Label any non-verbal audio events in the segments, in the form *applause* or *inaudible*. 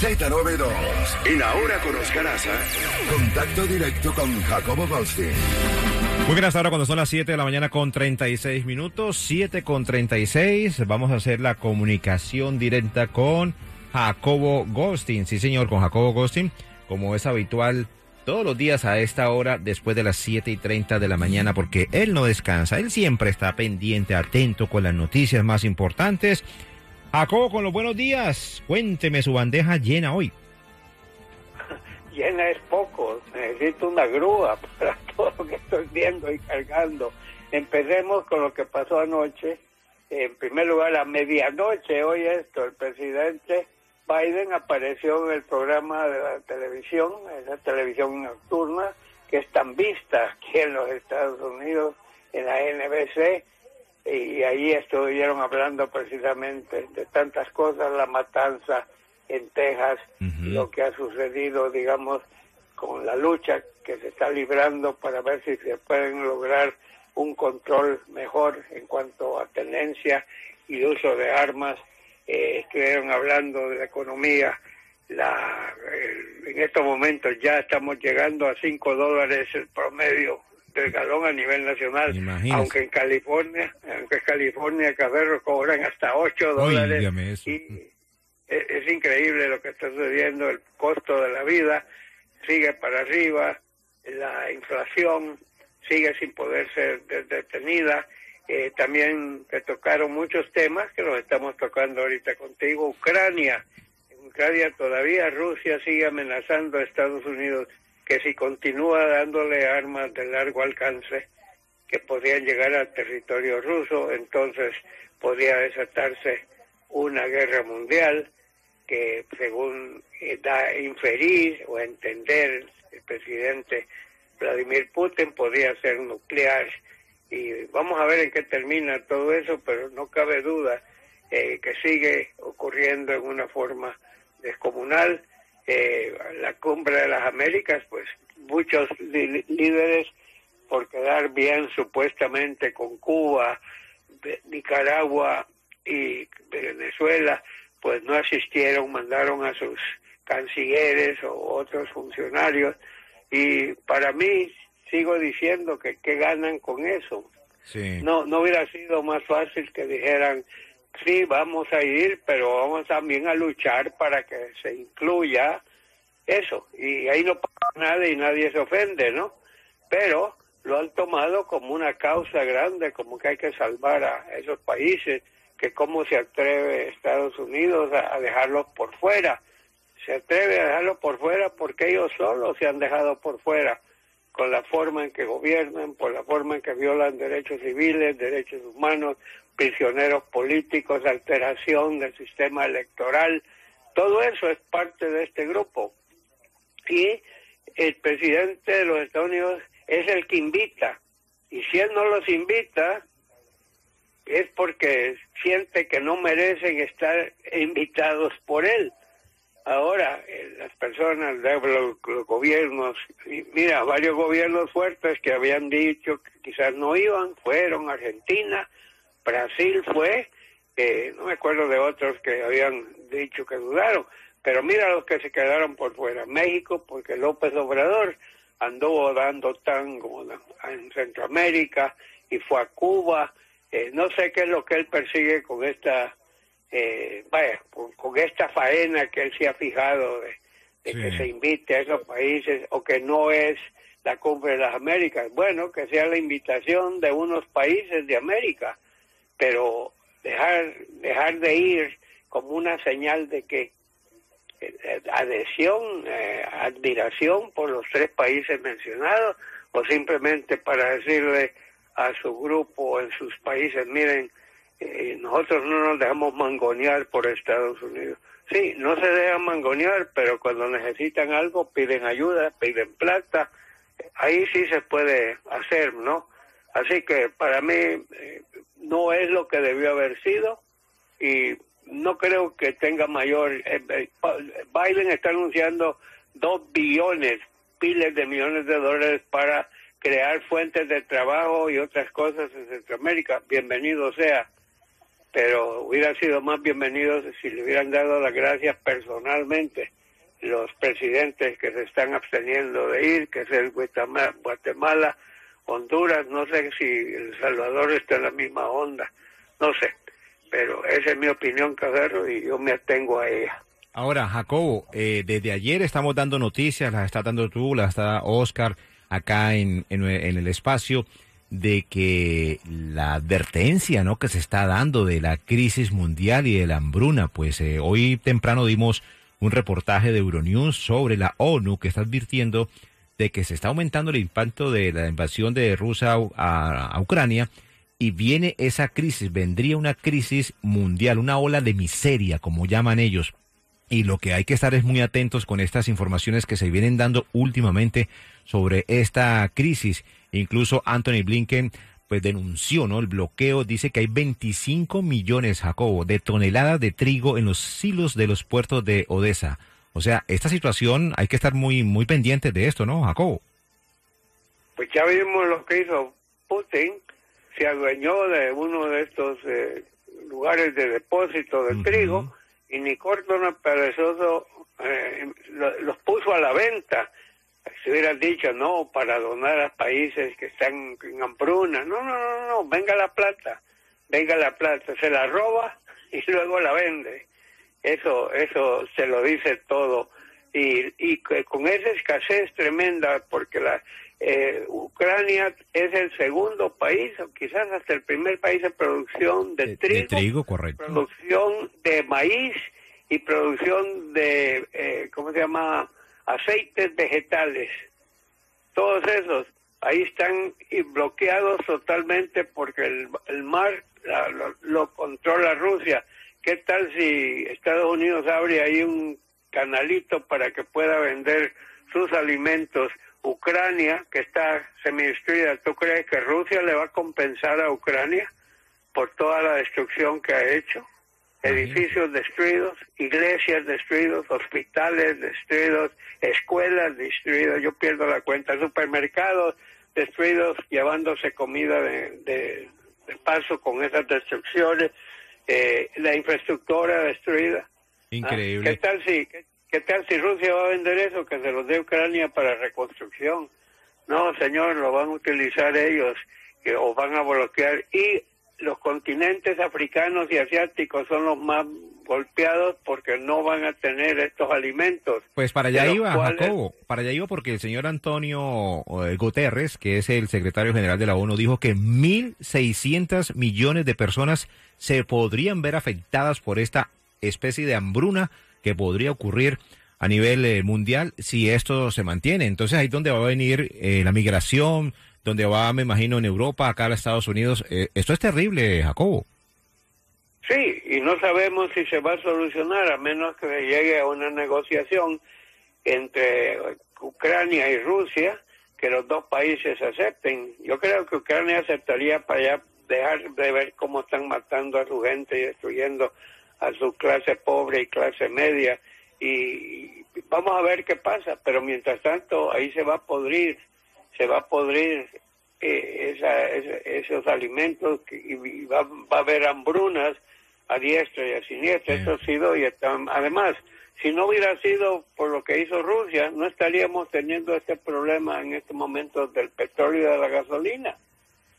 Z92. En Ahora con Oscar Aza, contacto directo con Jacobo Goldstein. Muy bien, hasta ahora cuando son las 7 de la mañana con 36 minutos, 7 con 36, vamos a hacer la comunicación directa con Jacobo Goldstein. Sí, señor, con Jacobo Goldstein, como es habitual todos los días a esta hora después de las 7 y 30 de la mañana porque él no descansa, él siempre está pendiente, atento con las noticias más importantes Jacobo, con los buenos días, cuénteme su bandeja llena hoy. *laughs* Llena es poco, necesito una grúa *laughs* para todo lo que estoy viendo y cargando. Empecemos con lo que pasó anoche. En primer lugar, a medianoche, hoy esto, el presidente Biden apareció en el programa de la televisión, esa televisión nocturna, que es tan vista aquí en los Estados Unidos, en la NBC, y ahí estuvieron hablando precisamente de tantas cosas, la matanza en Texas, lo que ha sucedido, digamos, con la lucha que se está librando para ver si se pueden lograr un control mejor en cuanto a tenencia y uso de armas. Eh, estuvieron hablando de la economía. La, en estos momentos ya estamos llegando a 5 dólares el promedio del galón a nivel nacional, aunque en California, aunque en California Caberro cobran hasta 8 dólares. Y es, increíble lo que está sucediendo, el costo de la vida sigue para arriba, la inflación sigue sin poder ser detenida. Eh, también te tocaron muchos temas que los estamos tocando ahorita contigo. Ucrania, en Ucrania todavía Rusia sigue amenazando a Estados Unidos que si continúa dándole armas de largo alcance que podrían llegar al territorio ruso, entonces podría desatarse una guerra mundial que según eh, da inferir o entender el presidente Vladimir Putin podría ser nuclear. Y vamos a ver en qué termina todo eso, pero no cabe duda eh, que sigue ocurriendo en una forma descomunal eh, la cumbre de las Américas, pues muchos líderes por quedar bien supuestamente con Cuba, Nicaragua y Venezuela, pues no asistieron, mandaron a sus cancilleres o otros funcionarios y para mí sigo diciendo que qué ganan con eso. No, no hubiera sido más fácil que dijeran sí, vamos a ir, pero vamos también a luchar para que se incluya eso. Y ahí no pasa nada y nadie se ofende, ¿no? Pero lo han tomado como una causa grande, como que hay que salvar a esos países, que cómo se atreve Estados Unidos a, dejarlos por fuera. Se atreve a dejarlos por fuera porque ellos solos se han dejado por fuera con la forma en que gobiernan, por la forma en que violan derechos civiles, derechos humanos, prisioneros políticos, alteración del sistema electoral, todo eso es parte de este grupo. Y el presidente de los Estados Unidos es el que invita, y si él no los invita, es porque siente que no merecen estar invitados por él. Ahora, eh, las personas, los, gobiernos, mira, varios gobiernos fuertes que habían dicho que quizás no iban, fueron Argentina, Brasil fue, eh, no me acuerdo de otros que habían dicho que dudaron, pero mira los que se quedaron por fuera. México, porque López Obrador anduvo dando tango en Centroamérica y fue a Cuba. Eh, no sé qué es lo que él persigue con esta eh, vaya, con, esta faena que él se ha fijado de, que se invite a esos países o que no es la cumbre de las Américas. Bueno, que sea la invitación de unos países de América, pero dejar, dejar de ir como una señal de que eh, adhesión, eh, admiración por los tres países mencionados, o simplemente para decirle a su grupo en sus países, miren, eh, nosotros no nos dejamos mangonear por Estados Unidos. sí, no se dejan mangonear, pero cuando necesitan algo piden ayuda, piden plata, ahí sí se puede hacer, ¿no? Así que para mí eh, no es lo que debió haber sido y no creo que tenga mayor... Eh, eh, Biden está anunciando dos billones, piles de millones de dólares para crear fuentes de trabajo y otras cosas en Centroamérica. Bienvenido sea. Pero hubiera sido más bienvenido si le hubieran dado las gracias personalmente los presidentes que se están absteniendo de ir, que es el Guatemala, Honduras, no sé si El Salvador está en la misma onda, no sé, pero esa es mi opinión, Caberro, y yo me atengo a ella. Ahora, Jacobo, eh, desde ayer estamos dando noticias, las está dando tú, las está Oscar acá en, en, el espacio, de que la advertencia ¿no? que se está dando de la crisis mundial y de la hambruna, pues eh, hoy temprano dimos un reportaje de Euronews sobre la ONU que está advirtiendo de que se está aumentando el impacto de la invasión de Rusia a, Ucrania y viene esa crisis, vendría una crisis mundial, una ola de miseria, como llaman ellos. Y lo que hay que estar es muy atentos con estas informaciones que se vienen dando últimamente sobre esta crisis. Incluso Anthony Blinken pues denunció, ¿no? El bloqueo dice que hay 25 millones, Jacobo, de toneladas de trigo en los silos de los puertos de Odessa. O sea, esta situación hay que estar muy muy pendiente de esto, ¿no, Jacobo? Pues ya vimos lo que hizo Putin, se adueñó de uno de estos eh, lugares de depósito de trigo y ni corto ni perezoso eh, los puso a la venta. Si hubieran dicho, no, para donar a países que están en hambruna. No, no, no, no, venga la plata, venga la plata. Se la roba *laughs* y luego la vende. Eso, eso se lo dice todo. Y, y con esa escasez tremenda, porque la eh, Ucrania es el segundo país, o quizás hasta el primer país de producción de, trigo, producción de maíz y producción de, eh, ¿cómo se llama? Aceites vegetales. Todos esos ahí están bloqueados totalmente porque el, el mar lo controla Rusia. ¿Qué tal si Estados Unidos abre ahí un canalito para que pueda vender sus alimentos? Ucrania, que está semi-destruida, ¿tú crees que Rusia le va a compensar a Ucrania por toda la destrucción que ha hecho? Edificios destruidos, iglesias destruidos, hospitales destruidos, escuelas destruidas, yo pierdo la cuenta, supermercados destruidos, llevándose comida de paso con esas destrucciones eh, la infraestructura destruida. Increíble. ¿Qué tal si qué, tal si Rusia va a vender eso que se los dé Ucrania para reconstrucción? No, señor, lo van a utilizar ellos que, o van a bloquear y los continentes africanos y asiáticos son los más golpeados porque no van a tener estos alimentos. Pues para allá iba, Jacobo, para allá iba porque el señor Antonio eh, Guterres, que es el secretario general de la ONU, dijo que 1.600 millones de personas se podrían ver afectadas por esta especie de hambruna que podría ocurrir a nivel eh, mundial si esto se mantiene. Entonces ahí es donde va a venir eh, la migración, donde va, me imagino, en Europa, acá en Estados Unidos. esto es terrible, Jacobo. Sí, y no sabemos si se va a solucionar a menos que se llegue a una negociación entre Ucrania y Rusia, que los dos países acepten. Yo creo que Ucrania aceptaría para ya dejar de ver cómo están matando a su gente y destruyendo a su clase pobre y clase media. Y vamos a ver qué pasa, pero mientras tanto ahí se va a podrir, se va a podrir eh, esa, esos alimentos y va, va a haber hambrunas a diestra y a siniestra. Esto ha sido, y además, si no hubiera sido por lo que hizo Rusia, no estaríamos teniendo este problema en este momento del petróleo y de la gasolina.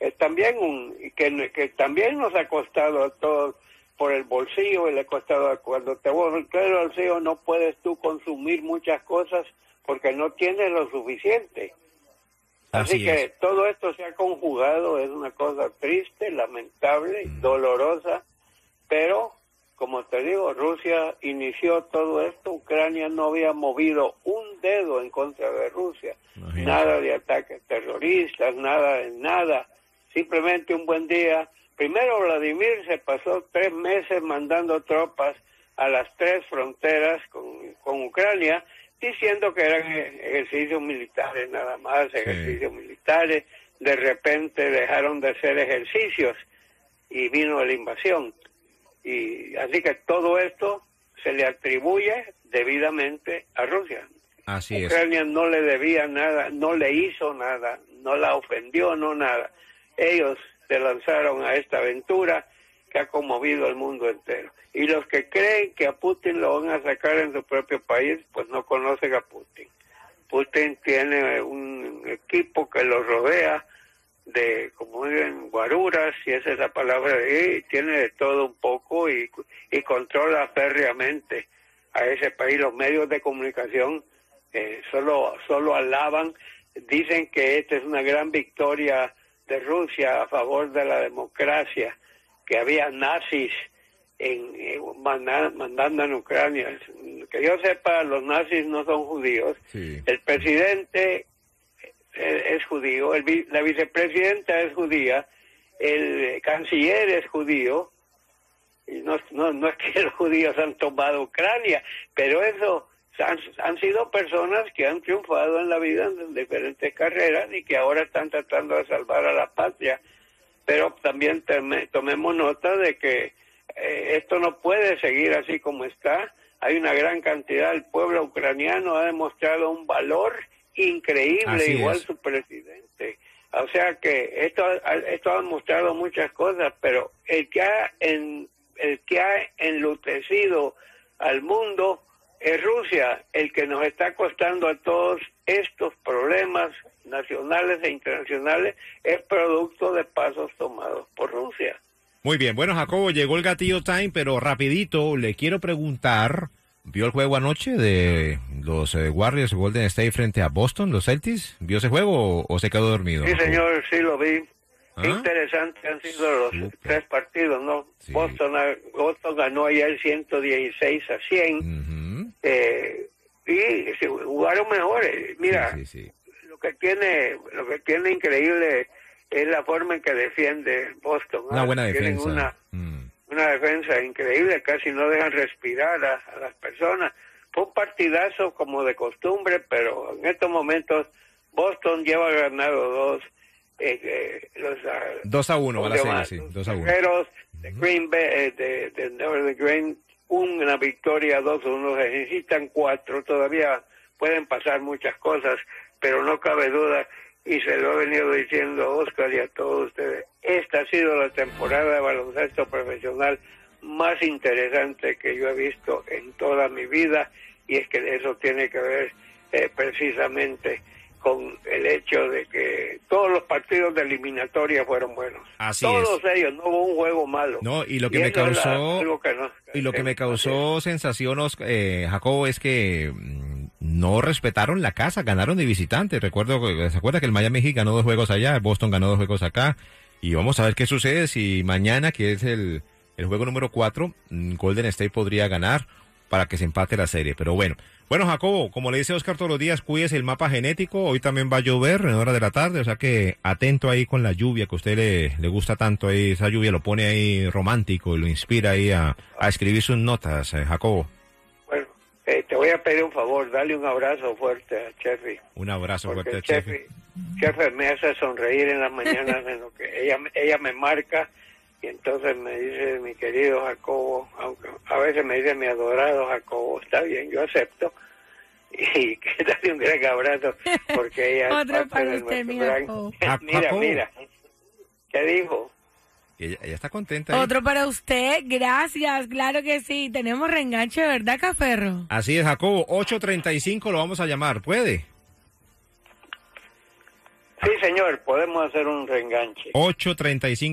Es también un, que, que también nos ha costado a todos por el bolsillo y le ha costado cuando te vuelves el bolsillo no puedes tú consumir muchas cosas porque no tienes lo suficiente. Así, que todo esto se ha conjugado, es una cosa triste, lamentable, mm. dolorosa, pero, como te digo, Rusia inició todo esto, Ucrania no había movido un dedo en contra de Rusia, nada de ataques terroristas, nada de nada, simplemente un buen día. Primero Vladimir se pasó tres meses mandando tropas a las tres fronteras con, con Ucrania, diciendo que eran ejercicios militares nada más, ejercicios militares, de repente dejaron de ser ejercicios y vino la invasión. Y así que todo esto se le atribuye debidamente a Rusia. Así Ucrania no le debía nada, no le hizo nada, no la ofendió, no nada. Ellos se lanzaron a esta aventura que ha conmovido al mundo entero. Y los que creen que a Putin lo van a sacar en su propio país, pues no conocen a Putin. Putin tiene un equipo que lo rodea de, como dicen, guaruras, y esa es la palabra, y tiene de todo un poco y, y controla férreamente a ese país. Los medios de comunicación eh, solo, solo alaban, dicen que esta es una gran victoria de Rusia a favor de la democracia, que había nazis en, mandando en Ucrania. Que yo sepa, los nazis no son judíos. El presidente eh, es judío, el, la vicepresidenta es judía, el canciller es judío, y no, no, no es que *laughs* los judíos han tomado Ucrania, pero eso han, sido personas que han triunfado en la vida en diferentes carreras y que ahora están tratando de salvar a la patria. Pero también tomemos nota de que eh, esto no puede seguir así como está. Hay una gran cantidad, el pueblo ucraniano ha demostrado un valor increíble, igual su presidente. O sea que esto, esto ha mostrado muchas cosas, pero el que ha, en, el que ha enlutecido al mundo es Rusia el que nos está costando a todos estos problemas nacionales e internacionales, es producto de pasos tomados por Rusia. Muy bien, bueno Jacobo, llegó el gatillo time, pero rapidito le quiero preguntar, ¿vio el juego anoche de los eh, Warriors Golden State frente a Boston, los Celtics? ¿Vio ese juego o, se quedó dormido? Sí, señor, sí lo vi. ¿Ah? interesante han sido los tres partidos, ¿no? Boston, Boston ganó ayer 116 a 100. Eh, y jugaron mejor. Mira, lo que tiene lo que tiene increíble es la forma en que defiende Boston. Una buena defensa. Una, mm. una, defensa increíble, casi no dejan respirar a, las personas. Fue un partidazo como de costumbre, pero en estos momentos Boston lleva ganado dos. Eh, eh los, ah, dos a uno, a sí, dos a uno. de Green Bay, eh, de, de, de Green una victoria 2-1, se necesitan cuatro, todavía pueden pasar muchas cosas, pero no cabe duda, y se lo he venido diciendo Oscar y a todos ustedes, esta ha sido la temporada de baloncesto profesional más interesante que yo he visto en toda mi vida, y es que eso tiene que ver eh, precisamente con el hecho de que todos los partidos de eliminatoria fueron buenos. Así todos ellos, no hubo un juego malo. No, y lo que me causó y lo que me causó sensación, eh, Jacobo, es que mm, no respetaron la casa, ganaron de visitante. Recuerdo, se acuerda que el Miami Heat ganó dos juegos allá, Boston ganó dos juegos acá, y vamos a ver qué sucede si mañana, que es el, el juego número cuatro, mm, Golden State podría ganar para que se empate la serie. Pero bueno, bueno, Jacobo, como le dice Oscar todos los días, cuídese el mapa genético. Hoy también va a llover en hora de la tarde, o sea que atento ahí con la lluvia que a usted le, le gusta tanto. Ahí, esa lluvia lo pone ahí romántico y lo inspira ahí a, escribir sus notas, eh, Jacobo. Bueno, eh, te voy a pedir un favor, dale un abrazo fuerte a Chefi. Un abrazo fuerte a Chefi. Chefi me hace sonreír en las mañanas *laughs* en lo que ella, ella me marca y entonces me dice mi querido Jacobo, aunque a veces me dice mi adorado Jacobo, está bien, yo acepto. *laughs* Y que dale un gran abrazo, porque ella *laughs* Otro para usted, mi gran... *laughs* mira, mira, ¿qué dijo? Ella, ella, está contenta. Otro para usted, gracias, claro que sí. Tenemos reenganche, ¿verdad, Caferro? Así es, Jacobo, 8.35 lo vamos a llamar, ¿puede? Sí, señor, podemos hacer un reenganche. 8.35